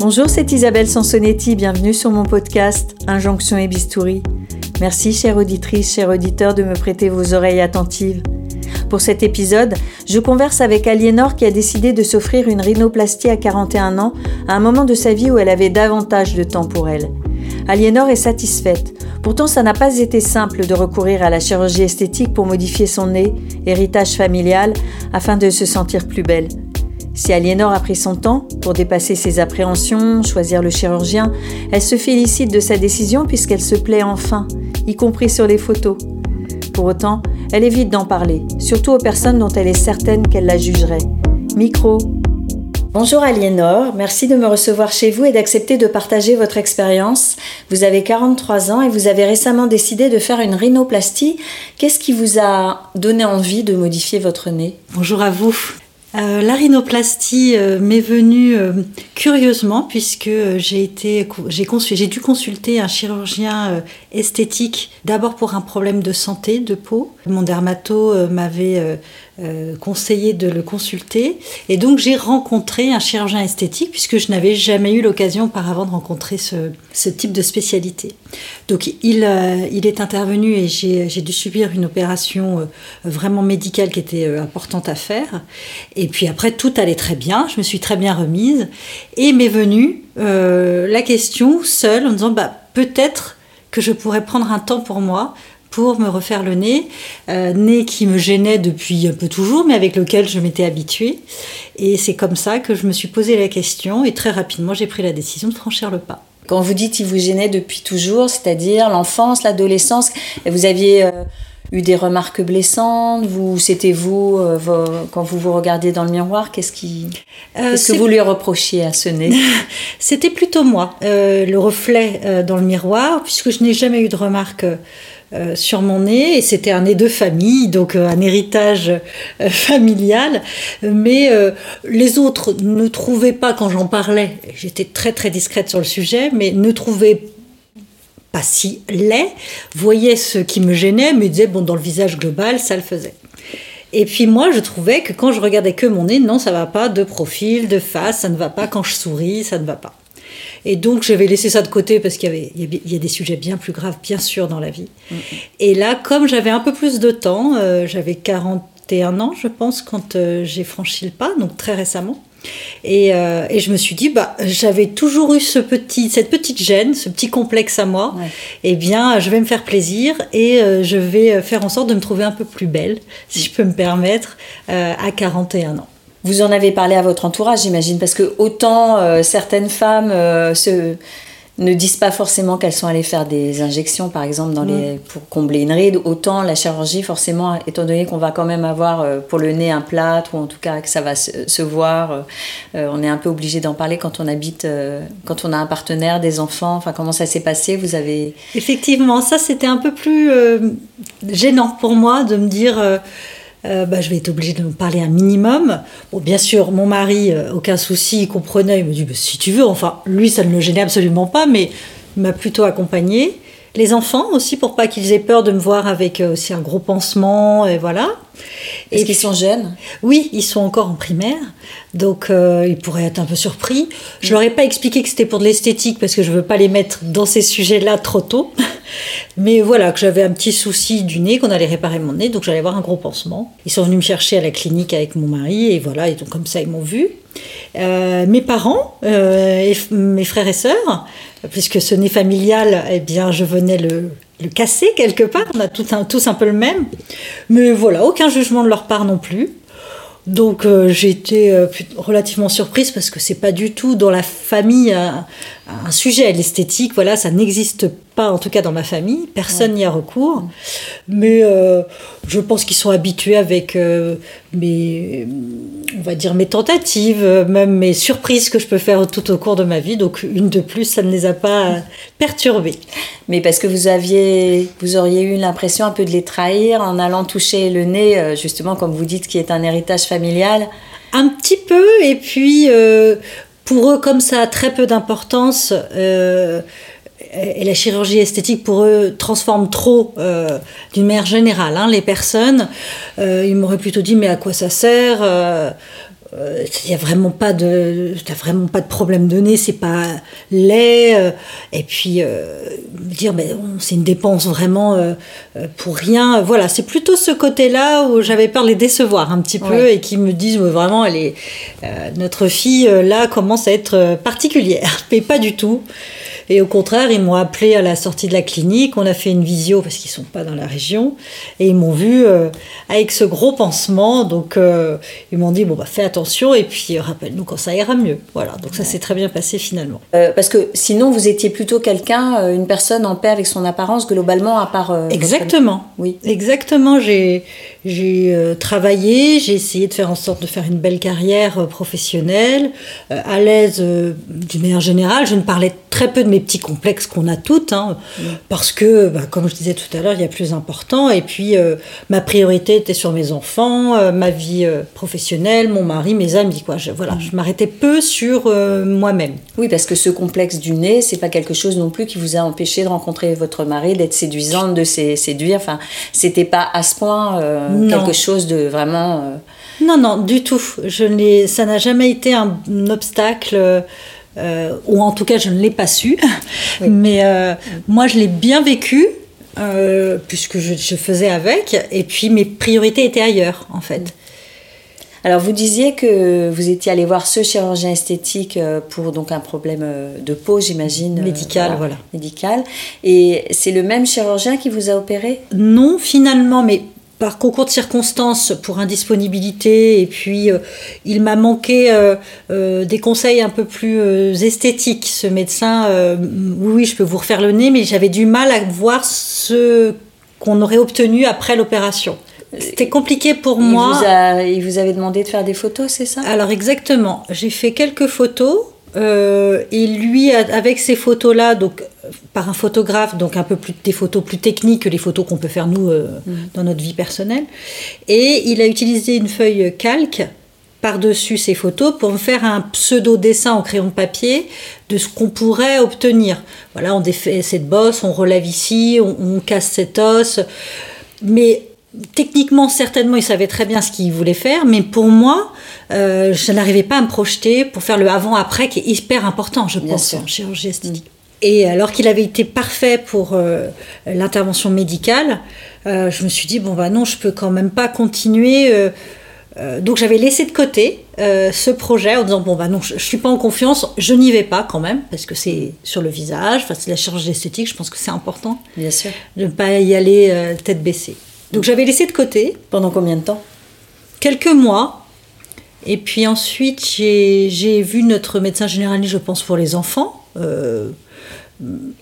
Bonjour, c'est Isabelle Sansonetti, bienvenue sur mon podcast Injonction et Bistouri. Merci, chère auditrice, cher auditeur, de me prêter vos oreilles attentives. Pour cet épisode, je converse avec Aliénor qui a décidé de s'offrir une rhinoplastie à 41 ans, à un moment de sa vie où elle avait davantage de temps pour elle. Aliénor est satisfaite. Pourtant, ça n'a pas été simple de recourir à la chirurgie esthétique pour modifier son nez, héritage familial, afin de se sentir plus belle. Si Aliénor a pris son temps pour dépasser ses appréhensions, choisir le chirurgien, elle se félicite de sa décision puisqu'elle se plaît enfin, y compris sur les photos. Pour autant, elle évite d'en parler, surtout aux personnes dont elle est certaine qu'elle la jugerait. Micro. Bonjour Aliénor, merci de me recevoir chez vous et d'accepter de partager votre expérience. Vous avez 43 ans et vous avez récemment décidé de faire une rhinoplastie. Qu'est-ce qui vous a donné envie de modifier votre nez? Bonjour à vous. Euh, la rhinoplastie euh, m'est venue euh, curieusement puisque j'ai été j'ai dû consulter un chirurgien esthétique d'abord pour un problème de santé de peau. Mon dermato m'avait conseillé de le consulter. Et donc j'ai rencontré un chirurgien esthétique puisque je n'avais jamais eu l'occasion auparavant de rencontrer ce, type de spécialité. Donc il, euh, il est intervenu et j'ai dû subir une opération euh, vraiment médicale qui était importante à faire. Et puis après tout allait très bien, je me suis très bien remise et m'est venue la question seule en disant bah, peut-être que je pourrais prendre un temps pour moi pour me refaire le nez, euh, nez qui me gênait depuis un peu toujours, mais avec lequel je m'étais habituée. Et c'est comme ça que je me suis posé la question et très rapidement j'ai pris la décision de franchir le pas. Quand vous dites qu'il vous gênait depuis toujours, c'est-à-dire l'enfance, l'adolescence, vous aviez euh, eu des remarques blessantes Vous, c'était vous euh, quand vous vous regardiez dans le miroir Qu'est-ce qui, qu'est-ce que vous lui reprochiez à ce nez? C'était plutôt moi, le reflet dans le miroir, puisque je n'ai jamais eu de remarques euh, sur mon nez et c'était un nez de famille, donc euh, un héritage euh, familial. Mais les autres ne trouvaient pas quand j'en parlais, j'étais très très discrète sur le sujet, mais ne trouvaient pas si laid, voyaient ce qui me gênait, me disaient bon dans le visage global ça le faisait. Et puis moi, je trouvais que quand je regardais que mon nez, non, ça va pas de profil, de face, ça ne va pas quand je souris, ça ne va pas. Et donc, j'avais laissé ça de côté parce qu'il y, avait, il y, a des sujets bien plus graves, bien sûr, dans la vie. Mm-hmm. Et là, comme j'avais un peu plus de temps, euh, j'avais 41 ans, je pense, quand euh, j'ai franchi le pas, donc très récemment. Et, euh, et, je me suis dit, bah, j'avais toujours eu ce petit, cette petite gêne, ce petit complexe à moi. Eh bien, je vais me faire plaisir et je vais faire en sorte de me trouver un peu plus belle, si je peux me permettre, à 41 ans. Vous en avez parlé à votre entourage, j'imagine, parce que autant euh, certaines femmes euh, se, ne disent pas forcément qu'elles sont allées faire des injections, par exemple, dans les, mm. pour combler une ride, autant la chirurgie, forcément, étant donné qu'on va quand même avoir euh, pour le nez un plâtre, ou en tout cas que ça va se, voir, on est un peu obligé d'en parler quand on habite, quand on a un partenaire, des enfants, enfin comment ça s'est passé, vous avez... Effectivement, ça c'était un peu plus gênant pour moi de me dire euh, bah, je vais être obligée de me parler un minimum. Bon, bien sûr, mon mari, euh, aucun souci, il comprenait, il me dit bah, si tu veux. Enfin, lui, ça ne le gênait absolument pas, mais il m'a plutôt accompagnée. Les enfants aussi, pour pas qu'ils aient peur de me voir avec euh, aussi un gros pansement, et voilà. Est-ce qu'ils sont jeunes? Oui, ils sont encore en primaire, donc ils pourraient être un peu surpris. Je leur ai pas expliqué que c'était pour de l'esthétique parce que je veux pas les mettre dans ces sujets-là trop tôt. Mais voilà, que j'avais un petit souci du nez, qu'on allait réparer mon nez, donc j'allais avoir un gros pansement. Ils sont venus me chercher à la clinique avec mon mari, et voilà, et donc comme ça, ils m'ont vu. Euh, mes parents, euh, et mes frères et sœurs, puisque ce nez familial, eh bien, je venais le, le casser quelque part, on a un, tous un peu le même. Mais voilà, aucun jugement de leur part non plus. Donc euh, j'ai été euh, relativement surprise parce que c'est pas du tout dans la famille un, sujet. L'esthétique, voilà, ça n'existe pas en tout cas dans ma famille. Personne n'y a recours. Mais euh, je pense qu'ils sont habitués avec mes, on va dire mes tentatives, même mes surprises que je peux faire tout au cours de ma vie. Donc une de plus, ça ne les a pas perturbés. Mais parce que vous aviez, vous auriez eu l'impression un peu de les trahir en allant toucher le nez, justement comme vous dites, qui est un héritage familial un petit peu, et puis euh, pour eux, comme ça a très peu d'importance, euh, et la chirurgie esthétique pour eux transforme trop d'une manière générale hein, les personnes. ils m'auraient plutôt dit mais à quoi ça sert il euh, n'y a vraiment pas de t'as vraiment pas de problème de nez c'est pas laid euh, et puis euh, dire mais c'est une dépense vraiment pour rien. Voilà c'est plutôt ce côté là où j'avais peur de les décevoir un petit peu et qui me disent vraiment elle est notre fille là commence à être particulière mais pas du tout et au contraire, ils m'ont appelé à la sortie de la clinique. On a fait une visio parce qu'ils sont pas dans la région. Et ils m'ont vu euh, avec ce gros pansement. Donc, euh, ils m'ont dit bon, bah, fais attention et puis rappelle-nous quand ça ira mieux. Voilà. Donc, ça s'est très bien passé finalement. Euh, parce que sinon, vous étiez plutôt quelqu'un, une personne en paix avec son apparence globalement, à part. Exactement. Oui. Exactement. J'ai j'ai travaillé, j'ai essayé de faire en sorte de faire une belle carrière professionnelle, à l'aise d'une manière générale. Je ne parlais très peu de mes petits complexes qu'on a toutes, hein, parce que, bah, comme je disais tout à l'heure, il y a plus important. Et puis, euh, ma priorité était sur mes enfants, euh, ma vie euh, professionnelle, mon mari, mes amis. Je, voilà, je m'arrêtais peu sur moi-même. Oui, parce que ce complexe du nez, c'est pas quelque chose non plus qui vous a empêché de rencontrer votre mari, d'être séduisante, de séduire. Enfin, c'était pas à ce point quelque chose de vraiment. Non, non, du tout. Je ça n'a jamais été un obstacle. Euh, ou en tout cas je ne l'ai pas su, mais euh, moi je l'ai bien vécu. Euh, puisque je, faisais avec, et puis mes priorités étaient ailleurs, en fait. Alors vous disiez que vous étiez allé voir ce chirurgien esthétique pour donc un problème de peau, j'imagine. Médical, voilà. Médical. Et c'est le même chirurgien qui vous a opéré? Non, finalement, mais par concours de circonstances pour indisponibilité et puis euh, il m'a manqué euh, euh, des conseils un peu plus esthétiques ce médecin oui, oui je peux vous refaire le nez mais j'avais du mal à voir ce qu'on aurait obtenu après l'opération c'était compliqué pour moi. Vous il vous avait demandé de faire des photos, c'est ça? Alors exactement. J'ai fait quelques photos euh, et lui, avec ces photos-là, donc par un photographe, donc un peu plus des photos plus techniques que les photos qu'on peut faire nous euh, mm. dans notre vie personnelle, et il a utilisé une feuille calque par-dessus ces photos pour me faire un pseudo-dessin en crayon de papier de ce qu'on pourrait obtenir. Voilà, on défait cette bosse, on relève ici, on, on casse cet os. Mais techniquement, certainement, il savait très bien ce qu'il voulait faire, mais pour moi, euh, je n'arrivais pas à me projeter pour faire le avant-après qui est hyper important, je pense, en chirurgie esthétique. Et alors qu'il avait été parfait pour euh, l'intervention médicale, euh, je me suis dit, bon, bah non, je peux quand même pas continuer. donc j'avais laissé de côté ce projet en disant, bon, bah non, je, ne suis pas en confiance, je n'y vais pas quand même, parce que c'est sur le visage, enfin, c'est la chirurgie esthétique, je pense que c'est important. Bien sûr. De ne pas y aller tête baissée. Donc j'avais laissé de côté. Pendant combien de temps? Quelques mois. Et puis ensuite, j'ai vu notre médecin généraliste, je pense, pour les enfants.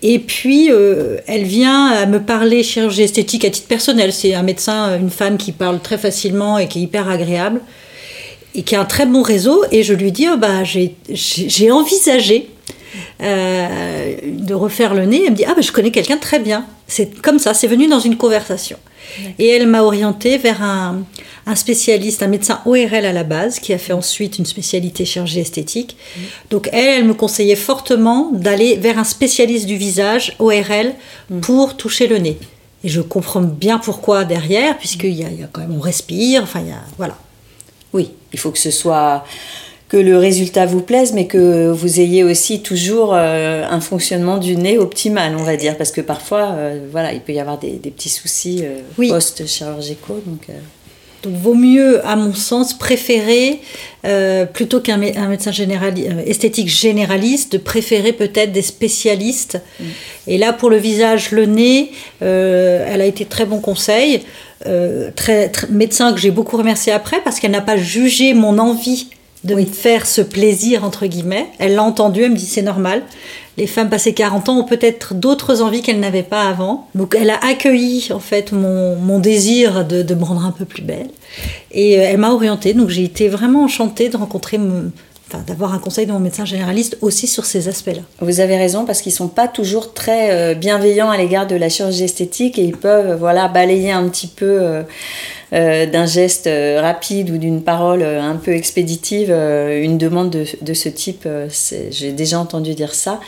Et puis, euh, elle vient à me parler chirurgie esthétique à titre personnel. C'est un médecin, une femme qui parle très facilement et qui est hyper agréable et qui a un très bon réseau. Et je lui dis, oh, bah, j'ai envisagé euh, de refaire le nez. Elle me dit, ah, bah, je connais quelqu'un très bien. C'est comme ça, c'est venu dans une conversation. Et elle m'a orientée vers un, spécialiste, un médecin ORL à la base, qui a fait ensuite une spécialité chirurgie esthétique. Mm. Donc elle, elle me conseillait fortement d'aller vers un spécialiste du visage, ORL, mm. pour toucher le nez. Et je comprends bien pourquoi derrière, puisqu'il y, y, a quand même, on respire, enfin, il y a, voilà. Oui, il faut que ce soit que le résultat vous plaise, mais que vous ayez aussi toujours euh, un fonctionnement du nez optimal, on va dire, parce que parfois, euh, voilà, il peut y avoir des, petits soucis euh, post-chirurgicaux. Donc, donc, vaut mieux, à mon sens, préférer, plutôt qu'un médecin esthétique généraliste, de préférer peut-être des spécialistes. Mm. Et là, pour le visage, le nez, elle a été très bon conseil. très, médecin que j'ai beaucoup remercié après parce qu'elle n'a pas jugé mon envie de me faire ce plaisir, entre guillemets. Elle l'a entendu, elle me dit c'est normal. Les femmes passées 40 ans ont peut-être d'autres envies qu'elles n'avaient pas avant. Donc elle a accueilli en fait mon, désir de, me rendre un peu plus belle. Et euh, elle m'a orientée. Donc j'ai été vraiment enchantée de rencontrer Enfin, d'avoir un conseil de mon médecin généraliste aussi sur ces aspects-là. Vous avez raison parce qu'ils sont pas toujours très euh, bienveillants à l'égard de la chirurgie esthétique et ils peuvent voilà balayer un petit peu euh, euh, d'un geste euh, rapide ou d'une parole euh, un peu expéditive, une demande de, de ce type, j'ai déjà entendu dire ça.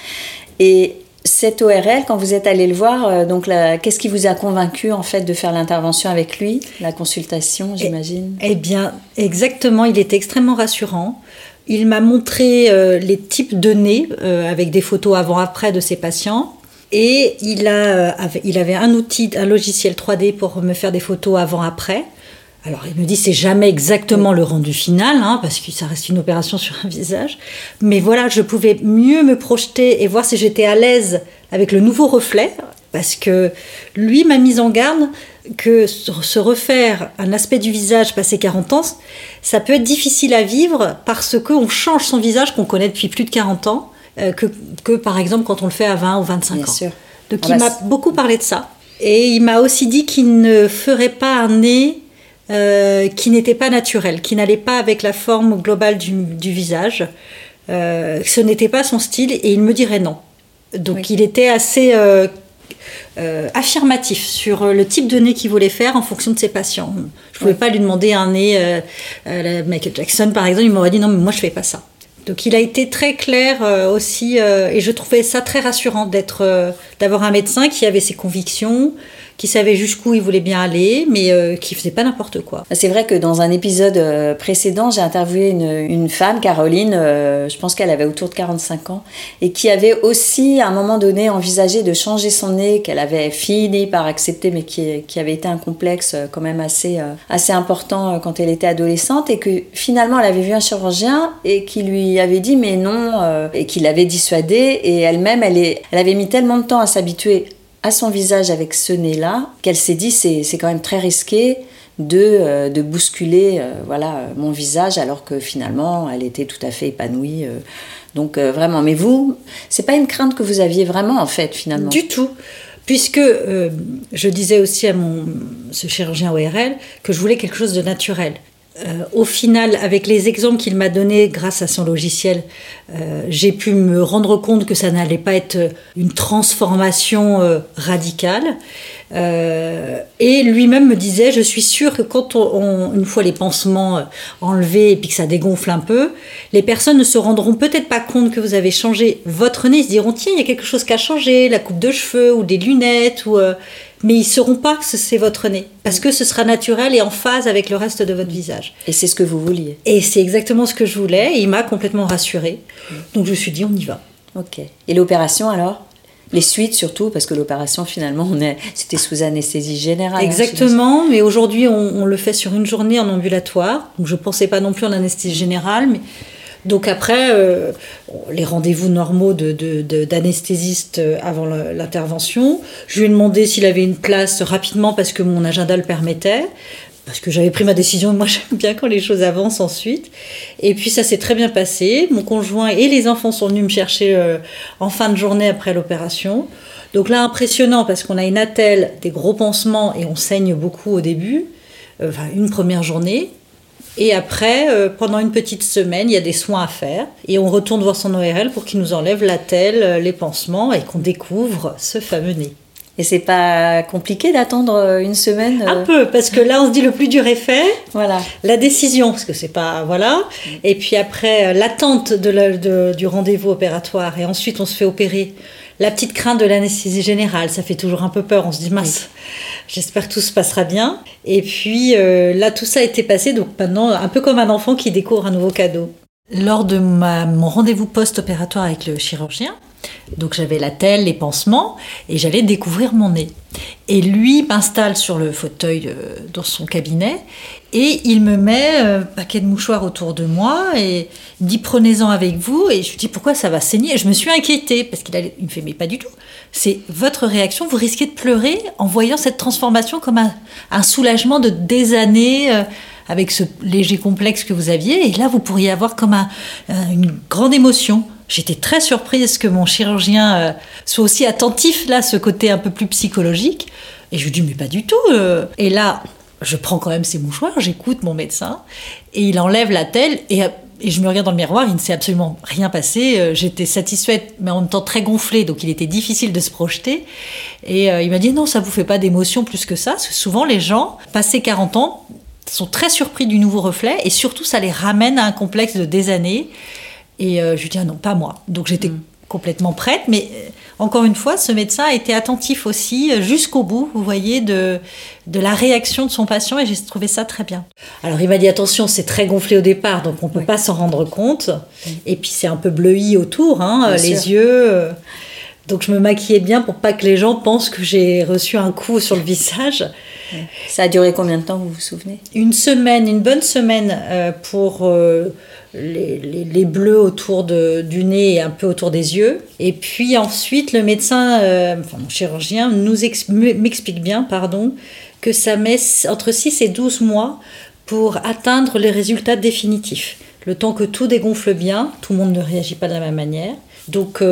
Et cet ORL, quand vous êtes allé le voir, euh, donc qu'est-ce qui vous a convaincu en fait de faire l'intervention avec lui, la consultation, j'imagine? eh, eh bien, exactement. Il était extrêmement rassurant. Il m'a montré euh, les types de nez euh, avec des photos avant-après de ses patients. Et il, a, il avait un outil, un logiciel 3D pour me faire des photos avant-après. Alors il me dit c'est jamais exactement le rendu final hein, parce que ça reste une opération sur un visage, mais voilà je pouvais mieux me projeter et voir si j'étais à l'aise avec le nouveau reflet parce que lui m'a mise en garde que se refaire un aspect du visage passé 40 ans, ça peut être difficile à vivre parce qu'on change son visage qu'on connaît depuis plus de 40 ans euh, que, que, par exemple quand on le fait à 20 ou 25 Bien ans. Sûr. Donc ah il bah, m'a beaucoup parlé de ça et il m'a aussi dit qu'il ne ferait pas un nez euh, qui n'était pas naturel, qui n'allait pas avec la forme globale du, visage. Euh, ce n'était pas son style et il me dirait non. Donc il était assez euh, affirmatif sur le type de nez qu'il voulait faire en fonction de ses patients. Je ne pouvais pas lui demander un nez à Michael Jackson par exemple, il m'aurait dit non mais moi je fais pas ça. Donc il a été très clair aussi et je trouvais ça très rassurant d'être d'avoir un médecin qui avait ses convictions, qui savait jusqu'où il voulait bien aller, mais euh, qui faisait pas n'importe quoi. C'est vrai que dans un épisode euh, précédent, j'ai interviewé une, femme, Caroline, euh, je pense qu'elle avait autour de 45 ans, et qui avait aussi à un moment donné envisagé de changer son nez, qu'elle avait fini par accepter, mais qui, avait été un complexe quand même assez, assez important quand elle était adolescente, et que finalement elle avait vu un chirurgien et qui lui avait dit mais non, et qui l'avait dissuadée, et elle-même, elle, elle avait mis tellement de temps à s'habituer à son visage avec ce nez-là, qu'elle s'est dit c'est, c'est quand même très risqué de, euh, de bousculer euh, voilà, mon visage alors que finalement elle était tout à fait épanouie. Euh. donc vraiment, mais vous, c'est pas une crainte que vous aviez vraiment en fait finalement? Du tout. Puisque je disais aussi à mon, ce chirurgien ORL que je voulais quelque chose de naturel. Euh, au final, avec les exemples qu'il m'a donnés grâce à son logiciel, euh, j'ai pu me rendre compte que ça n'allait pas être une transformation euh, radicale. et lui-même me disait, je suis sûre que quand on, une fois les pansements enlevés et puis que ça dégonfle un peu, les personnes ne se rendront peut-être pas compte que vous avez changé votre nez. Ils se diront, tiens, il y a quelque chose qui a changé, la coupe de cheveux ou des lunettes ou mais ils ne sauront pas que c'est votre nez, parce que ce sera naturel et en phase avec le reste de votre visage. Et c'est ce que vous vouliez. Et c'est exactement ce que je voulais, et il m'a complètement rassurée. Donc je me suis dit, on y va. Ok. Et l'opération alors? Les suites surtout, parce que l'opération finalement, c'était sous anesthésie générale. Hein, Exactement, mais aujourd'hui on, on, le fait sur une journée en ambulatoire. Donc je ne pensais pas non plus en anesthésie générale, mais donc après, euh, les rendez-vous normaux d'anesthésiste de, avant l'intervention. Je lui ai demandé s'il avait une place rapidement parce que mon agenda le permettait. Parce que j'avais pris ma décision, moi j'aime bien quand les choses avancent ensuite. Et puis ça s'est très bien passé. Mon conjoint et les enfants sont venus me chercher euh, en fin de journée après l'opération. Donc là, impressionnant parce qu'on a une attelle, des gros pansements et on saigne beaucoup au début. Euh, enfin, une première journée. Et après, euh, pendant une petite semaine, il y a des soins à faire. Et on retourne voir son ORL pour qu'il nous enlève la telle, euh, les pansements et qu'on découvre ce fameux nez. Et c'est pas compliqué d'attendre euh, une semaine Un peu, parce que là, on se dit le plus dur est fait. Voilà. La décision, parce que c'est pas. Voilà. Et puis après, l'attente de, du rendez-vous opératoire. Et ensuite, on se fait opérer. La petite crainte de l'anesthésie générale, ça fait toujours un peu peur. On se dit, mince, j'espère que tout se passera bien. Et puis euh, là, tout ça a été passé, donc maintenant, un peu comme un enfant qui découvre un nouveau cadeau. Lors de mon rendez-vous post-opératoire avec le chirurgien, donc j'avais la telle, les pansements, et j'allais découvrir mon nez. Et lui m'installe sur le fauteuil euh, dans son cabinet, et il me met un paquet de mouchoirs autour de moi, et dit prenez-en avec vous, et je lui dis pourquoi ça va saigner, et je me suis inquiétée, parce qu'il me fait mais pas du tout, c'est votre réaction, vous risquez de pleurer en voyant cette transformation comme un, soulagement de des années. Euh, avec ce léger complexe que vous aviez, et là vous pourriez avoir comme une grande émotion. J'étais très surprise que mon chirurgien euh, soit aussi attentif là, ce côté un peu plus psychologique. Et je lui dis mais pas du tout. Euh. Et là, je prends quand même ses mouchoirs, j'écoute mon médecin et il enlève la telle et, et je me regarde dans le miroir, il ne s'est absolument rien passé. Euh, j'étais satisfaite, mais en même temps très gonflée, donc il était difficile de se projeter. Et il m'a dit non, ça vous fait pas d'émotion plus que ça, parce que souvent les gens, passés 40 ans, sont très surpris du nouveau reflet et surtout ça les ramène à un complexe de des années. Et euh, je lui dis, ah non, pas moi. Donc j'étais mm. complètement prête, mais euh, encore une fois, ce médecin a été attentif aussi euh, jusqu'au bout, vous voyez, de, de la réaction de son patient et j'ai trouvé ça très bien. Alors il m'a dit attention, c'est très gonflé au départ, donc on ne peut pas s'en rendre compte. Et puis c'est un peu bleui autour, hein, les yeux. Donc je me maquillais bien pour pas que les gens pensent que j'ai reçu un coup sur le visage. Ça a duré combien de temps, vous vous souvenez? Une semaine, une bonne semaine euh, pour euh, les, les, bleus autour de, du nez et un peu autour des yeux. Et puis ensuite, le médecin, euh, enfin mon chirurgien, nous m'explique bien, pardon, que ça met entre 6 et 12 mois pour atteindre les résultats définitifs. Le temps que tout dégonfle bien, tout le monde ne réagit pas de la même manière. Donc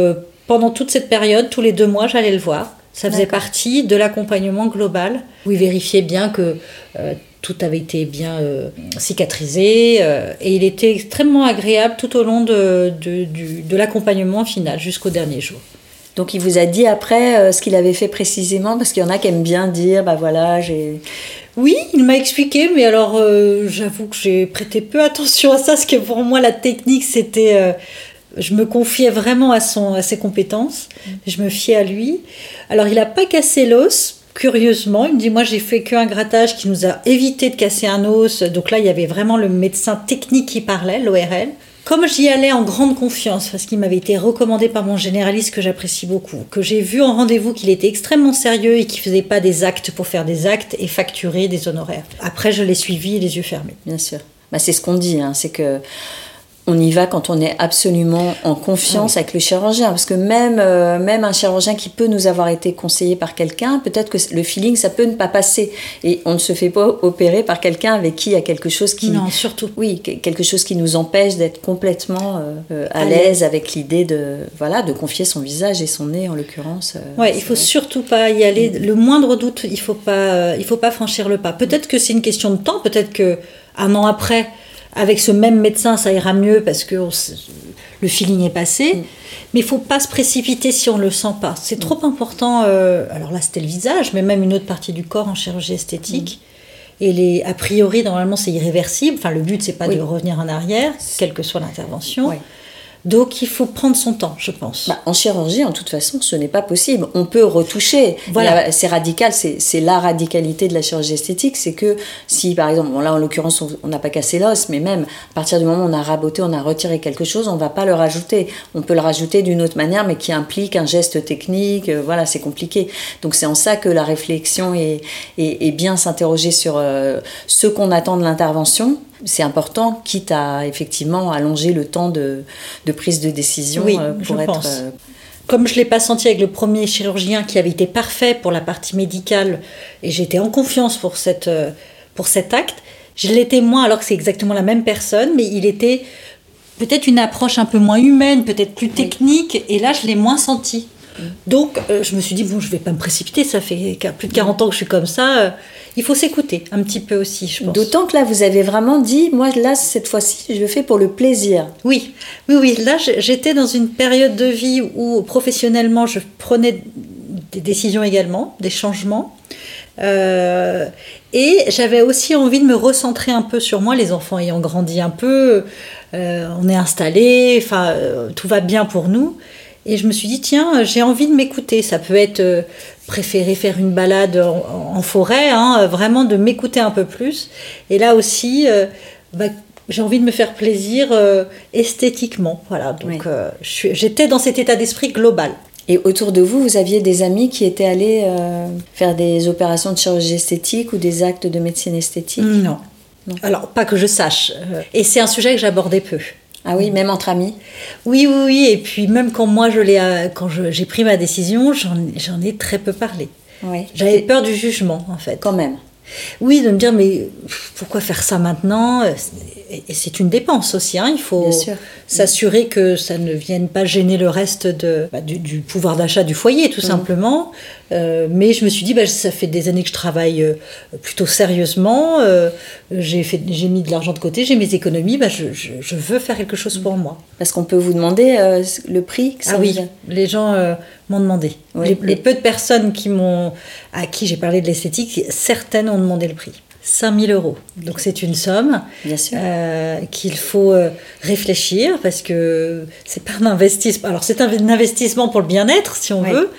pendant toute cette période, tous les deux mois, j'allais le voir. Ça faisait partie de l'accompagnement global où il vérifiait bien que euh, tout avait été bien euh, cicatrisé euh, et il était extrêmement agréable tout au long de, de, l'accompagnement final jusqu'au dernier jour. Donc il vous a dit après ce qu'il avait fait précisément parce qu'il y en a qui aiment bien dire bah voilà j'ai oui, il m'a expliqué, mais alors j'avoue que j'ai prêté peu attention à ça, parce que pour moi la technique c'était je me confiais vraiment à, son, à ses compétences, je me fiais à lui. Alors il n'a pas cassé l'os, curieusement, il me dit moi j'ai fait qu'un grattage qui nous a évité de casser un os, donc là il y avait vraiment le médecin technique qui parlait, l'ORL. Comme j'y allais en grande confiance, parce qu'il m'avait été recommandé par mon généraliste que j'apprécie beaucoup, que j'ai vu en rendez-vous qu'il était extrêmement sérieux et qu'il faisait pas des actes pour faire des actes et facturer des honoraires. Après, je l'ai suivi les yeux fermés. Bien sûr. Bah, c'est ce qu'on dit, hein, c'est que on y va quand on est absolument en confiance avec le chirurgien. Parce que même, euh, même un chirurgien qui peut nous avoir été conseillé par quelqu'un, peut-être que le feeling, ça peut ne pas passer. Et on ne se fait pas opérer par quelqu'un avec qui il y a quelque chose qui... Non, surtout. Oui, quelque chose qui nous empêche d'être complètement euh, euh, à, l'aise avec l'idée de, voilà, de confier son visage et son nez, en l'occurrence. ouais, il faut surtout pas y aller. Le moindre doute, il faut pas, il faut pas franchir le pas. Peut-être que c'est une question de temps, peut-être que un an après avec ce même médecin, ça ira mieux parce que le feeling est passé. Mm. Mais il faut pas se précipiter si on ne le sent pas. C'est trop important. Euh, alors là, c'était le visage, mais même une autre partie du corps en chirurgie esthétique. Mm. Et les, a priori, normalement, c'est irréversible. Enfin, le but, c'est pas de revenir en arrière, quelle que soit l'intervention. Donc il faut prendre son temps, je pense. Bah, en chirurgie, en toute façon, ce n'est pas possible. On peut retoucher. Voilà. C'est radical, c'est la radicalité de la chirurgie esthétique. C'est que si, par exemple, là en l'occurrence, on n'a pas cassé l'os, mais même à partir du moment où on a raboté, on a retiré quelque chose, on ne va pas le rajouter. On peut le rajouter d'une autre manière, mais qui implique un geste technique. Euh, voilà, c'est compliqué. Donc c'est en ça que la réflexion est, est, bien s'interroger sur euh, ce qu'on attend de l'intervention c'est important, quitte à effectivement allonger le temps de, prise de décision oui, euh, pour être. Euh, Comme je ne l'ai pas senti avec le premier chirurgien qui avait été parfait pour la partie médicale et j'étais en confiance pour, cette, euh, pour cet acte, je l'étais moins alors que c'est exactement la même personne, mais il était peut-être une approche un peu moins humaine, peut-être plus technique, et là je l'ai moins senti. Donc, euh, je me suis dit, bon, je vais pas me précipiter, ça fait plus de 40 ans que je suis comme ça. Euh, il faut s'écouter un petit peu aussi, je pense. D'autant que là, vous avez vraiment dit, moi, là, cette fois-ci, je le fais pour le plaisir. Oui, oui, oui. Là, j'étais dans une période de vie où, professionnellement, je prenais des décisions également, des changements. Euh, et j'avais aussi envie de me recentrer un peu sur moi, les enfants ayant grandi un peu, on est installé, enfin, tout va bien pour nous. Et je me suis dit, tiens, j'ai envie de m'écouter. Ça peut être euh, préférer faire une balade en, forêt, hein, vraiment de m'écouter un peu plus. Et là aussi, euh, bah, j'ai envie de me faire plaisir euh, esthétiquement. Voilà, donc j'étais dans cet état d'esprit global. Et autour de vous, vous aviez des amis qui étaient allés faire des opérations de chirurgie esthétique ou des actes de médecine esthétique? Non. non. Alors, pas que je sache. Et c'est un sujet que j'abordais peu. Ah oui, même entre amis Oui, oui, oui. Et puis même quand moi, je l'ai, euh, quand j'ai pris ma décision, j'en ai très peu parlé. Oui. J'avais peur du jugement, en fait. Quand même. Oui, de me dire, mais pourquoi faire ça maintenant? Et c'est une dépense aussi, hein. il faut s'assurer que ça ne vienne pas gêner le reste de, bah, du, pouvoir d'achat du foyer, tout mmh. simplement. Euh, mais je me suis dit, bah, ça fait des années que je travaille euh, plutôt sérieusement, euh, j'ai mis de l'argent de côté, j'ai mes économies, bah, je, je, veux faire quelque chose pour moi. Parce qu'on peut vous demander le prix que ça Ah oui, les gens m'ont demandé. les, peu de personnes qui m'ont, à qui j'ai parlé de l'esthétique, certaines ont demandé le prix. 5000 euros. Donc c'est une somme euh, qu'il faut euh, réfléchir parce que c'est pas un investissement. Alors c'est un investissement pour le bien-être si on veut.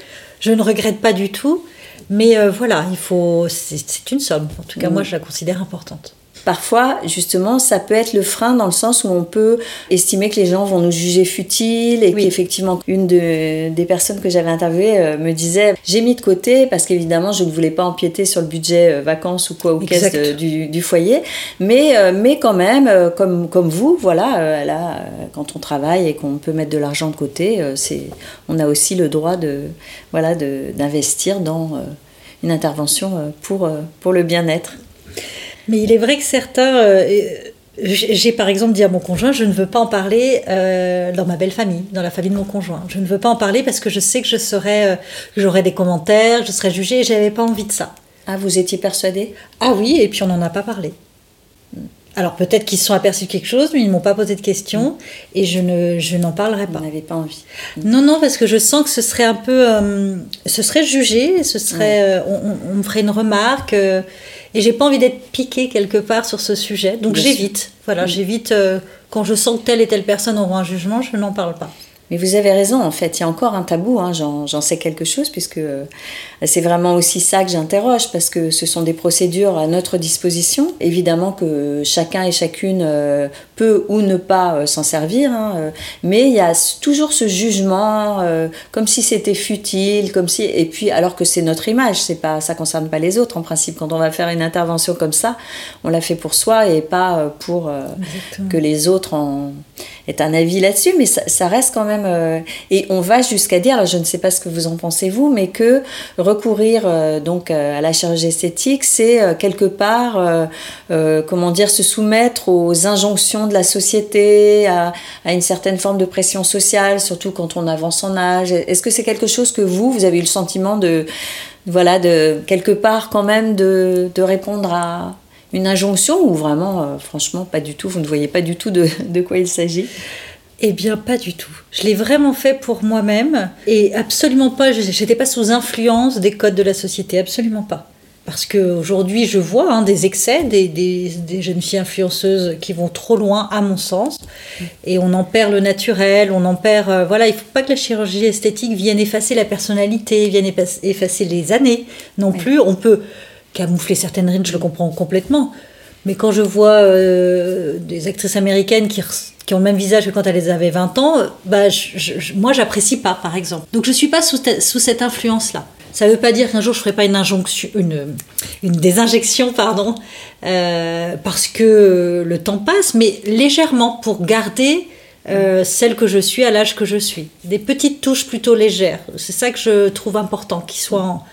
Je ne regrette pas du tout, mais euh, voilà, il faut. C'est une somme. En tout cas, moi, mm. je la considère importante. Parfois, justement, ça peut être le frein dans le sens où on peut estimer que les gens vont nous juger futiles et qu'effectivement, une des personnes que j'avais interviewées euh, me disait j'ai mis de côté parce qu'évidemment, je ne voulais pas empiéter sur le budget euh, vacances ou quoi ou caisse du, foyer, mais, euh, mais quand même, comme, comme vous, voilà, là, quand on travaille et qu'on peut mettre de l'argent de côté, c'est, on a aussi le droit de, voilà, d'investir dans une intervention pour, pour le bien-être. Mais il est vrai que certains. Euh, j'ai par exemple dit à mon conjoint, je ne veux pas en parler euh, dans ma belle famille, dans la famille de mon conjoint. Je ne veux pas en parler parce que je sais que je serais, euh, j'aurais des commentaires, je serais jugée et j'avais pas envie de ça. Ah, vous étiez persuadée? Ah oui, et puis on n'en a pas parlé. Alors peut-être qu'ils se sont aperçus de quelque chose, mais ils ne m'ont pas posé de questions et je, ne, je n'en parlerai pas. Vous n'avez pas envie Non, non, parce que je sens que ce serait un peu... ce serait jugé, ce serait, on, me ferait une remarque et j'ai pas envie d'être piquée quelque part sur ce sujet. Donc j'évite. Voilà, j'évite. Euh, quand je sens que telle et telle personne aura un jugement, je n'en parle pas. Mais vous avez raison, en fait, il y a encore un tabou, hein, j'en sais quelque chose, puisque euh, c'est vraiment aussi ça que j'interroge, parce que ce sont des procédures à notre disposition. Évidemment que chacun et chacune euh, peut ou ne pas euh, s'en servir, hein, mais il y a toujours ce jugement, comme si c'était futile, comme si... Et puis, alors que c'est notre image, c'est pas, ça concerne pas les autres, en principe. Quand on va faire une intervention comme ça, on la fait pour soi et pas pour que les autres en est un avis là-dessus, mais ça, reste quand même. Euh, et on va jusqu'à dire, je ne sais pas ce que vous en pensez vous, mais que recourir euh, donc euh, à la chirurgie esthétique, c'est quelque part, comment dire, se soumettre aux injonctions de la société, à, une certaine forme de pression sociale, surtout quand on avance en âge. Est-ce que c'est quelque chose que vous, vous avez eu le sentiment de, voilà, de quelque part quand même de, répondre à une injonction ou vraiment, franchement, pas du tout Vous ne voyez pas du tout de quoi il s'agit? Eh bien, pas du tout. Je l'ai vraiment fait pour moi-même et absolument pas, je n'étais pas sous influence des codes de la société, absolument pas. Parce qu'aujourd'hui, je vois hein, des excès, des, des, des, jeunes filles influenceuses qui vont trop loin, à mon sens, et on en perd le naturel, on en perd. Euh, voilà, il ne faut pas que la chirurgie esthétique vienne effacer la personnalité, vienne effacer les années non plus. On peut camoufler certaines rides, je le comprends complètement. Mais quand je vois euh, des actrices américaines qui, qui, ont le même visage que quand elles avaient 20 ans, bah, je, moi, j'apprécie pas, par exemple. Donc, je suis pas sous, sous cette influence-là. Ça ne veut pas dire qu'un jour je ferai pas une injonction, une, une désinjection, pardon, euh, parce que le temps passe, mais légèrement pour garder euh, celle que je suis à l'âge que je suis. Des petites touches plutôt légères. C'est ça que je trouve important, soient en,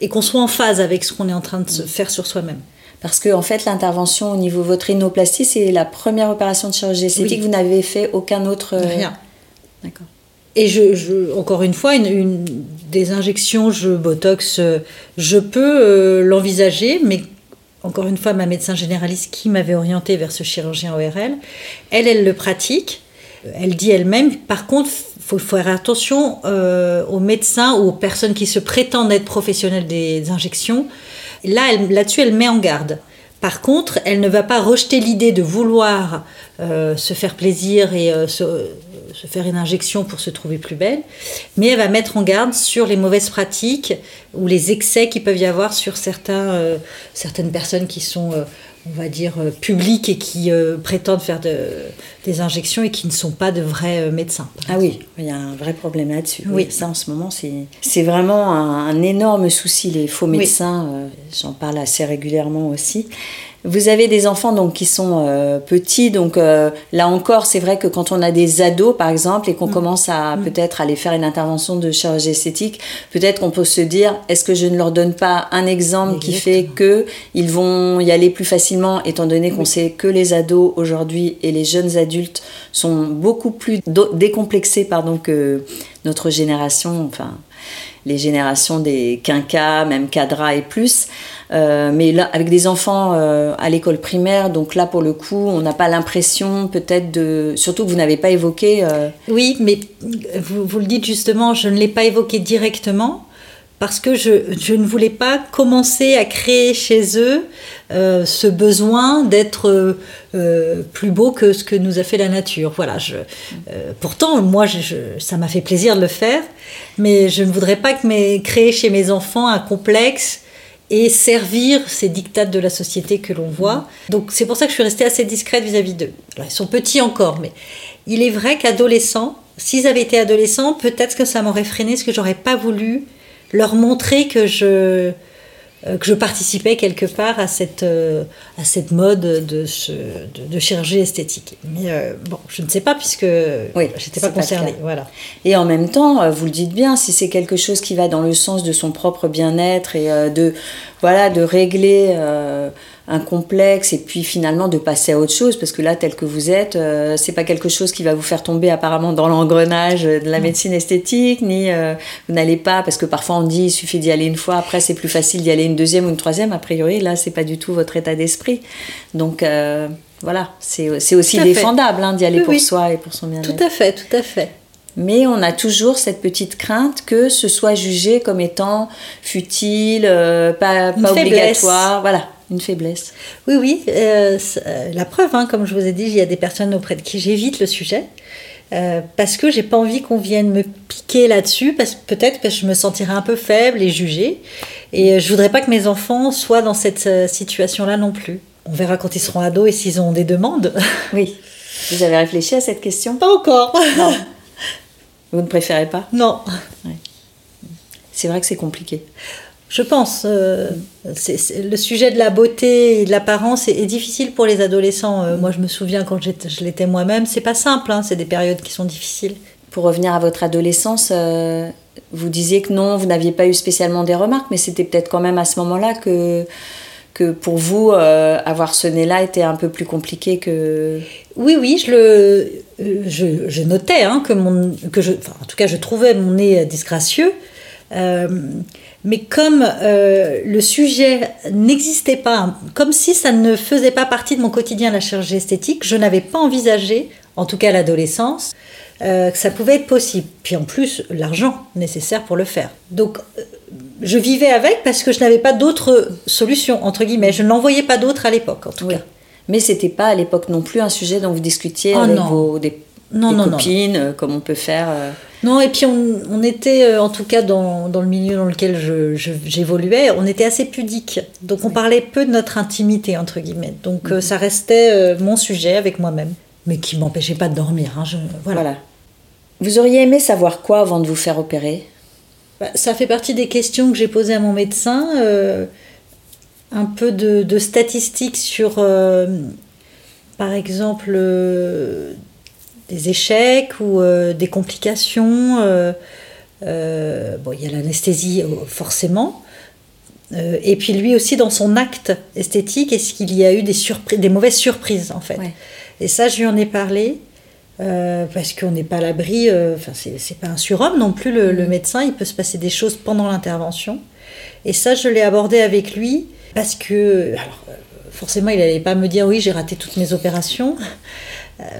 et qu'on soit en phase avec ce qu'on est en train de faire sur soi-même. Parce que en fait, l'intervention au niveau de votre rhinoplastie, c'est la première opération de chirurgie esthétique. Vous n'avez fait aucun autre. Euh, Rien. D'accord. Et je, encore une fois, une, des injections, je botox, euh, je peux euh, l'envisager, mais encore une fois, ma médecin généraliste qui m'avait orienté vers ce chirurgien ORL, elle, elle le pratique. Elle dit elle-même, par contre, faut faire attention euh, aux médecins ou aux personnes qui se prétendent être professionnels des injections. Là, là-dessus, elle met en garde. Par contre, elle ne va pas rejeter l'idée de vouloir euh, se faire plaisir et euh, se, faire une injection pour se trouver plus belle, mais elle va mettre en garde sur les mauvaises pratiques ou les excès qu'il peuvent y avoir sur certains, certaines personnes qui sont on va dire, euh, publics et qui euh, prétendent faire de, des injections et qui ne sont pas de vrais euh, médecins. Ah oui, il y a un vrai problème là-dessus. Oui. Ça, en ce moment, c'est vraiment un, énorme souci, les faux médecins. J'en parle assez régulièrement aussi. Vous avez des enfants donc qui sont euh, petits, donc euh, là encore, c'est vrai que quand on a des ados, par exemple, et qu'on mm. commence à mm. peut-être aller faire une intervention de chirurgie esthétique, peut-être qu'on peut se dire, est-ce que je ne leur donne pas un exemple qui fait que ils vont y aller plus facilement, étant donné qu'on sait que les ados aujourd'hui et les jeunes adultes sont beaucoup plus décomplexés, pardon, que notre génération, enfin les générations des quinquas, même cadras et plus. Euh, mais là, avec des enfants euh, à l'école primaire, donc là, pour le coup, on n'a pas l'impression peut-être de... Surtout que vous n'avez pas évoqué... Euh, oui, mais vous, vous, le dites justement, je ne l'ai pas évoqué directement parce que je, ne voulais pas commencer à créer chez eux euh, ce besoin d'être euh, plus beau que ce que nous a fait la nature. Voilà. Pourtant, moi, ça m'a fait plaisir de le faire, mais je ne voudrais pas que mes, créer chez mes enfants un complexe et servir ces dictates de la société que l'on voit. Donc c'est pour ça que je suis restée assez discrète vis-à-vis d'eux. Ils sont petits encore, mais il est vrai qu'adolescents, s'ils avaient été adolescents, peut-être que ça m'aurait freiné, parce que j'aurais pas voulu leur montrer que je, euh, que je participais quelque part à cette, euh, à cette mode de, de, chirurgie esthétique. Mais euh, bon, je ne sais pas puisque oui, je n'étais pas concernée. voilà. Et en même temps, vous le dites bien, si c'est quelque chose qui va dans le sens de son propre bien-être et de, voilà, de régler un complexe et puis finalement de passer à autre chose parce que là tel que vous êtes euh, c'est pas quelque chose qui va vous faire tomber apparemment dans l'engrenage de la médecine esthétique ni euh, vous n'allez pas parce que parfois on dit il suffit d'y aller une fois après c'est plus facile d'y aller une deuxième ou une troisième. A priori là c'est pas du tout votre état d'esprit. Donc euh, voilà c'est aussi défendable hein, d'y aller pour soi et pour son bien-être. Tout à fait tout à fait mais on a toujours cette petite crainte que ce soit jugé comme étant futile, pas, pas obligatoire. Voilà, une faiblesse. Oui, oui. Euh, euh, la preuve, hein, comme je vous ai dit, il y a des personnes auprès de qui j'évite le sujet. Euh, parce que j'ai pas envie qu'on vienne me piquer là-dessus, parce peut-être que je me sentirais un peu faible et jugée. Et je voudrais pas que mes enfants soient dans cette situation-là non plus. On verra quand ils seront ados et s'ils ont des demandes. Oui. Vous avez réfléchi à cette question? Pas encore. Non. Vous ne préférez pas? Non. C'est vrai que c'est compliqué. Je pense. Euh, le sujet de la beauté et de l'apparence est, difficile pour les adolescents. Euh, moi, je me souviens quand je l'étais moi-même, c'est pas simple. Hein, c'est des périodes qui sont difficiles. Pour revenir à votre adolescence, euh, vous disiez que non, vous n'aviez pas eu spécialement des remarques, mais c'était peut-être quand même à ce moment-là que que pour vous, avoir ce nez-là était un peu plus compliqué que... Oui, oui, je, le, je, notais hein, que, mon, que je, en tout cas, je trouvais mon nez disgracieux. Mais comme euh, le sujet n'existait pas, comme si ça ne faisait pas partie de mon quotidien, la chirurgie esthétique, je n'avais pas envisagé, en tout cas l'adolescence, euh, que ça pouvait être possible. Puis en plus, l'argent nécessaire pour le faire. Donc euh, je vivais avec parce que je n'avais pas d'autre solution, entre guillemets. Je n'en voyais pas d'autre à l'époque, en tout cas. Mais c'était pas à l'époque non plus un sujet dont vous discutiez oh avec vos des, copines, comme on peut faire. Non, et puis on, était, euh, en tout cas dans, dans, le milieu dans lequel j'évoluais, on était assez pudique. Donc on parlait peu de notre intimité, entre guillemets. Donc euh, mhm. ça restait euh, mon sujet avec moi-même, mais qui m'empêchait pas de dormir. Hein, voilà. Vous auriez aimé savoir quoi avant de vous faire opérer? Bah, Ça fait partie des questions que j'ai posées à mon médecin. un peu de, de statistiques sur, par exemple des échecs ou euh, des complications. Euh, euh, bon, il y a l'anesthésie forcément. et puis lui aussi dans son acte esthétique, est-ce qu'il y a eu des, surprises, des mauvaises surprises en fait? Et ça, je lui en ai parlé. Parce qu'on n'est pas à l'abri, enfin c'est pas un surhomme non plus le, mm. médecin, il peut se passer des choses pendant l'intervention. Et ça, je l'ai abordé avec lui parce que, alors, forcément, il n'allait pas me dire oui, j'ai raté toutes mes opérations,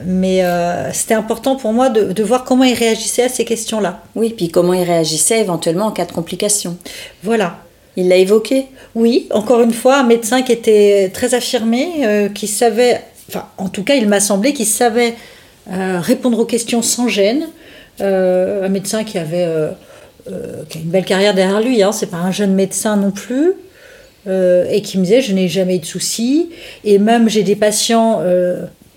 mais euh, c'était important pour moi de, voir comment il réagissait à ces questions-là. Oui, puis comment il réagissait éventuellement en cas de complications. Voilà. Il l'a évoqué Oui, encore une fois, un médecin qui était très affirmé, euh, qui savait, enfin en tout cas il m'a semblé qu'il savait euh, répondre aux questions sans gêne. un médecin qui avait a une belle carrière derrière lui, hein, c'est pas un jeune médecin non plus. et qui me disait je n'ai jamais eu de soucis et même j'ai des patients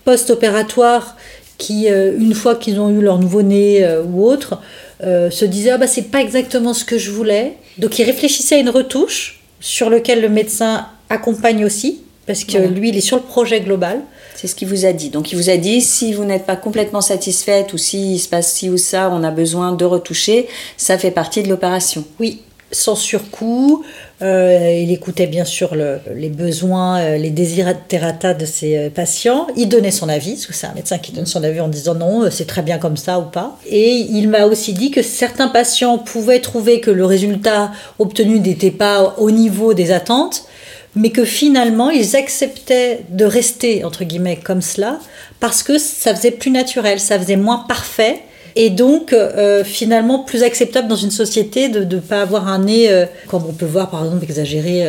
post-opératoire qui, euh, une fois qu'ils ont eu leur nouveau-né euh, ou autre, euh, se disaient ah bah c'est pas exactement ce que je voulais. Donc ils réfléchissaient à une retouche sur lequel le médecin accompagne aussi, parce que lui il est sur le projet global. C'est ce qu'il vous a dit. Donc il vous a dit si vous n'êtes pas complètement satisfaite ou s'il se passe ci ou ça, on a besoin de retoucher, ça fait partie de l'opération. Oui, sans surcoût. Euh, il écoutait bien sûr les besoins, euh, les desiderata de ses euh, patients. Il donnait son avis, parce que c'est un médecin qui donne son avis en disant non, c'est très bien comme ça ou pas. Et il m'a aussi dit que certains patients pouvaient trouver que le résultat obtenu n'était pas au niveau des attentes, mais que finalement ils acceptaient de rester entre guillemets comme cela parce que ça faisait plus naturel, ça faisait moins parfait Et donc, euh, finalement, plus acceptable dans une société de ne pas avoir un nez, euh, comme on peut voir par exemple exagéré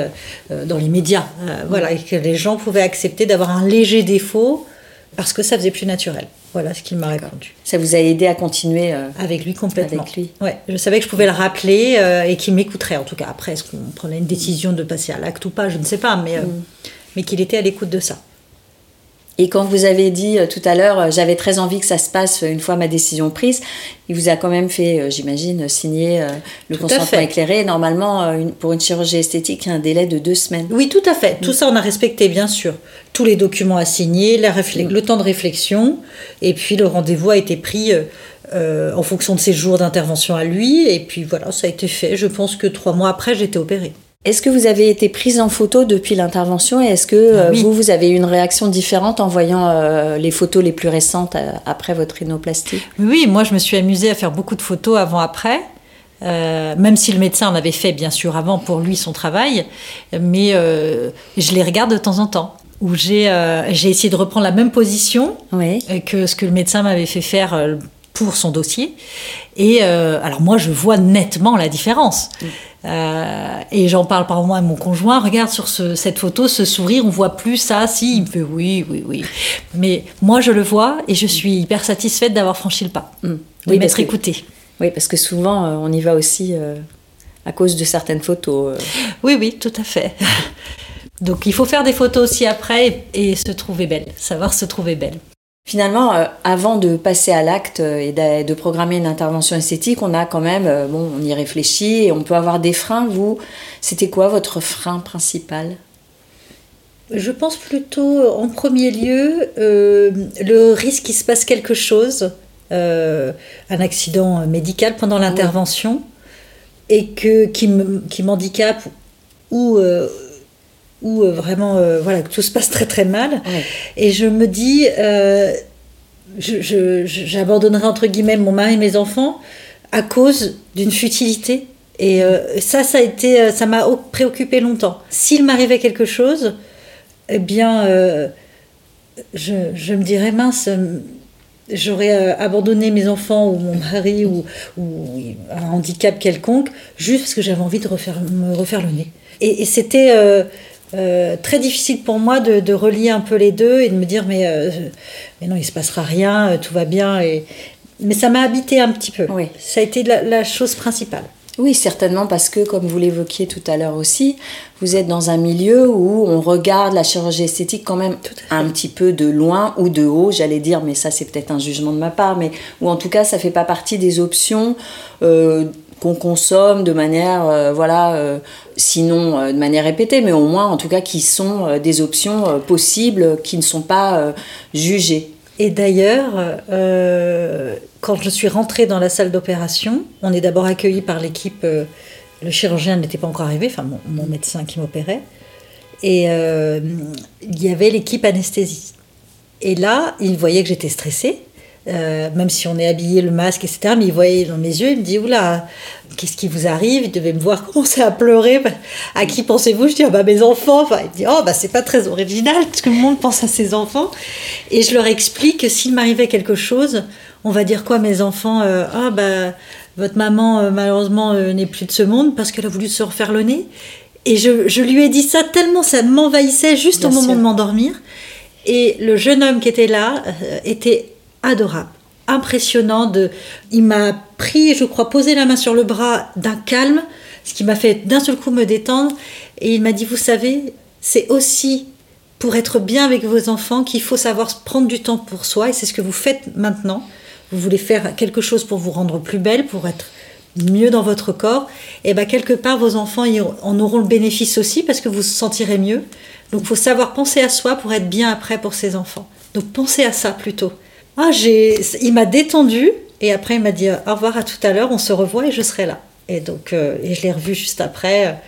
euh, dans les médias. voilà, et que les gens pouvaient accepter d'avoir un léger défaut parce que ça faisait plus naturel. Voilà ce qu'il m'a répondu. Ça vous a aidé à continuer avec lui complètement. Avec lui. Ouais, je savais que je pouvais le rappeler et qu'il m'écouterait en tout cas. Après, est-ce qu'on prenait une décision de passer à l'acte ou pas, je ne sais pas, mais, mm. mais qu'il était à l'écoute de ça. Et quand vous avez dit euh, tout à l'heure, euh, j'avais très envie que ça se passe une fois ma décision prise, il vous a quand même fait, euh, j'imagine, signer le consentement éclairé. Normalement, pour une chirurgie esthétique, il y a un délai de deux semaines. Oui, tout à fait. Tout mm. ça, on a respecté, bien sûr. Tous les documents à signer, mm. le temps de réflexion, et puis le rendez-vous a été pris. en fonction de ses jours d'intervention à lui, et puis voilà, ça a été fait. Je pense que trois mois après, j'étais opérée. Est-ce que vous avez été prise en photo depuis l'intervention et est-ce que ah euh, vous, vous avez eu une réaction différente en voyant euh, les photos les plus récentes euh, après votre rhinoplastie? Oui, moi je me suis amusée à faire beaucoup de photos avant-après. même si le médecin en avait fait bien sûr avant pour lui son travail, mais je les regarde de temps en temps. Où j'ai essayé de reprendre la même position que ce que le médecin m'avait fait faire pour son dossier. Et alors moi, je vois nettement la différence. Euh, et j'en parle par moi à mon conjoint. Regarde sur cette photo, ce sourire, on voit plus ça. Si, il me fait oui, oui, oui. Mais moi, je le vois et je suis hyper satisfaite d'avoir franchi le pas, mm. de oui, m'être écoutée. Oui, parce que souvent, euh, on y va aussi euh, à cause de certaines photos. Oui, oui, tout à fait. Donc, il faut faire des photos aussi après et se trouver belle, savoir se trouver belle. Finalement, euh, avant de passer à l'acte euh, et de, programmer une intervention esthétique, on a quand même, euh, bon, on y réfléchit et on peut avoir des freins. Vous, c'était quoi votre frein principal? Je pense plutôt, en premier lieu, le risque qu'il se passe quelque chose, un accident médical pendant l'intervention, et que, qui m'handicape ou où euh, vraiment euh, voilà, tout se passe très très mal. Et je me dis, euh, j'abandonnerai entre guillemets mon mari et mes enfants à cause d'une futilité. Et ça, ça a été, ça m'a préoccupé longtemps. S'il m'arrivait quelque chose, eh bien, je, je, me dirais mince, j'aurais abandonné mes enfants ou mon mari ou, ou, un handicap quelconque juste parce que j'avais envie de refaire, me refaire le nez. Et, et c'était euh, très difficile pour moi de, relier un peu les deux et de me dire mais, euh, mais non, il se passera rien, euh, tout va bien. Et... Mais ça m'a habité un petit peu. Oui. Ça a été la, chose principale. Oui, certainement parce que, comme vous l'évoquiez tout à l'heure aussi, vous êtes dans un milieu où on regarde la chirurgie esthétique quand même un petit peu de loin ou de haut, j'allais dire, mais ça c'est peut-être un jugement de ma part, mais ou en tout cas ça fait pas partie des options qu'on consomme de manière, euh, voilà, euh, sinon euh, de manière répétée, mais au moins en tout cas qui sont des options possibles, qui ne sont pas jugées. Et d'ailleurs, quand je suis rentrée dans la salle d'opération, on est d'abord accueilli par l'équipe, le chirurgien n'était pas encore arrivé, enfin mon, mon médecin qui m'opérait, et il y avait l'équipe anesthésie. Et là, il voyait que j'étais stressée. Euh, même si on est habillé, le masque, etc. Mais il voyait dans mes yeux, il me dit Oula, qu'est-ce qui vous arrive? Il devait me voir commencer à pleurer. À qui pensez-vous? Je dis Ah bah mes enfants. Enfin, il me dit Oh bah c'est pas très original, parce que le monde pense à ses enfants. Et je leur explique que s'il m'arrivait quelque chose, on va dire quoi mes enfants euh, Ah bah votre maman euh, malheureusement n'est plus de ce monde parce qu'elle a voulu se refaire le nez. Et je, je lui ai dit ça tellement ça m'envahissait juste au moment de m'endormir. Et le jeune homme qui était là était adorable, impressionnant. Il m'a pris, je crois, posé la main sur le bras d'un calme, ce qui m'a fait d'un seul coup me détendre. Et il m'a dit, vous savez, c'est aussi pour être bien avec vos enfants qu'il faut savoir prendre du temps pour soi. Et c'est ce que vous faites maintenant. Vous voulez faire quelque chose pour vous rendre plus belle, pour être mieux dans votre corps, et bien quelque part vos enfants en auront le bénéfice aussi parce que vous vous sentirez mieux. Donc il faut savoir penser à soi pour être bien après pour ses enfants. Donc pensez à ça plutôt. Ah, j'ai, il m'a détendu et après il m'a dit au revoir à tout à l'heure, on se revoit et je serai là. Et donc, euh, et je l'ai revu juste après.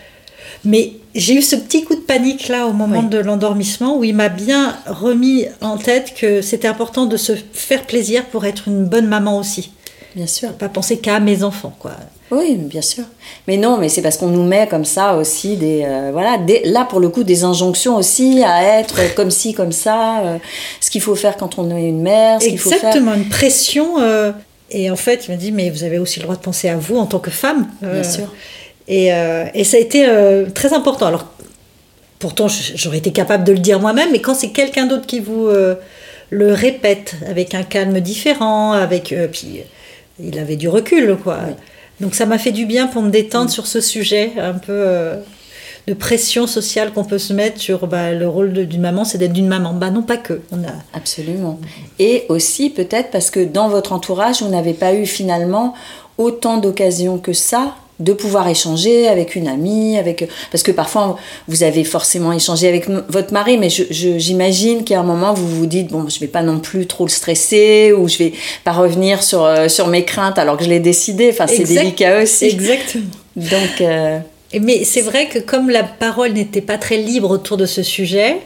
Mais j'ai eu ce petit coup de panique là au moment de l'endormissement où il m'a bien remis en tête que c'était important de se faire plaisir pour être une bonne maman aussi. Bien sûr. Pas penser qu'à mes enfants, quoi. Oui, bien sûr. Mais non, mais c'est parce qu'on nous met comme ça aussi des euh, voilà, là pour le coup des injonctions aussi à être comme ci comme ça, euh, ce qu'il faut faire quand on est une mère, ce Exactement, faut faire... une pression. Euh, et en fait, il m'a dit, mais vous avez aussi le droit de penser à vous en tant que femme. Bien sûr. Et, et, ça a été très important. Alors, pourtant, j'aurais été capable de le dire moi-même, mais quand c'est quelqu'un d'autre qui vous le répète avec un calme différent, avec puis il avait du recul, quoi. Donc ça m'a fait du bien pour me détendre sur ce sujet un peu de pression sociale qu'on peut se mettre sur bah, le rôle d'une maman, c'est d'être d'une maman. Bah non, pas que. On a... Absolument. Et aussi peut-être parce que dans votre entourage, vous n'avez pas eu finalement autant d'occasions que ça de pouvoir échanger avec une amie, avec parce que parfois vous avez forcément échangé avec votre mari, mais j'imagine qu'à un moment vous vous dites bon je vais pas non plus trop le stresser ou je vais pas revenir sur euh, sur mes craintes alors que je l'ai décidé. Enfin c'est délicat aussi. Exactement. Donc euh, mais c'est vrai que comme la parole n'était pas très libre autour de ce sujet,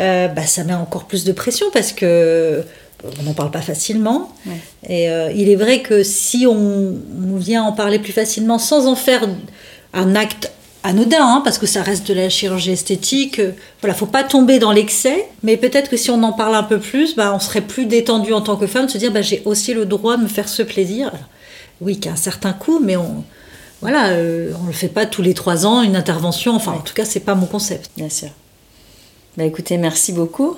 euh, bah, ça met encore plus de pression parce que on n'en parle pas facilement. Et euh, il est vrai que si on, vient en parler plus facilement sans en faire un acte anodin, hein, parce que ça reste de la chirurgie esthétique, euh, voilà, faut pas tomber dans l'excès, mais peut-être que si on en parle un peu plus, bah, on serait plus détendu en tant que femme, de se dire bah, j'ai aussi le droit de me faire ce plaisir. oui, qu'à un certain coût, mais on, voilà, euh, on ne le fait pas tous les trois ans, une intervention. Enfin, en tout cas, c'est pas mon concept. Bien sûr. Bah écoutez, merci beaucoup.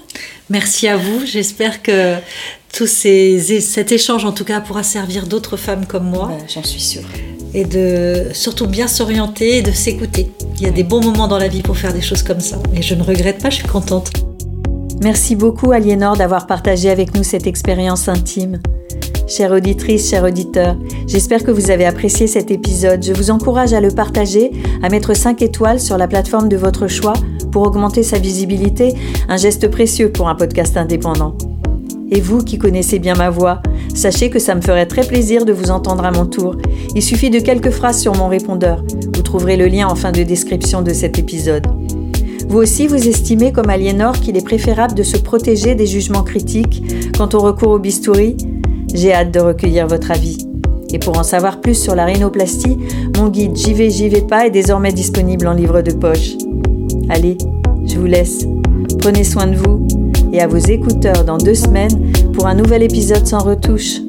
Merci à vous. J'espère que tout ces, cet échange, en tout cas, pourra servir d'autres femmes comme moi. Bah, j'en suis sûre. Et de surtout bien s'orienter et de s'écouter. Il y a des bons moments dans la vie pour faire des choses comme ça. Et je ne regrette pas, je suis contente. Merci beaucoup, Aliénor, d'avoir partagé avec nous cette expérience intime. Chère auditrice, chers auditeurs, j'espère que vous avez apprécié cet épisode. Je vous encourage à le partager, à mettre 5 étoiles sur la plateforme de votre choix pour augmenter sa visibilité, un geste précieux pour un podcast indépendant. Et vous qui connaissez bien ma voix, sachez que ça me ferait très plaisir de vous entendre à mon tour. Il suffit de quelques phrases sur mon répondeur. Vous trouverez le lien en fin de description de cet épisode. Vous aussi, vous estimez comme Aliénor qu'il est préférable de se protéger des jugements critiques quand on recourt au bistouri? J'ai hâte de recueillir votre avis. Et pour en savoir plus sur la rhinoplastie, mon guide j'y vais pas est désormais disponible en livre de poche. Allez, je vous laisse. Prenez soin de vous et à vos écouteurs dans deux semaines pour un nouvel épisode sans retouche.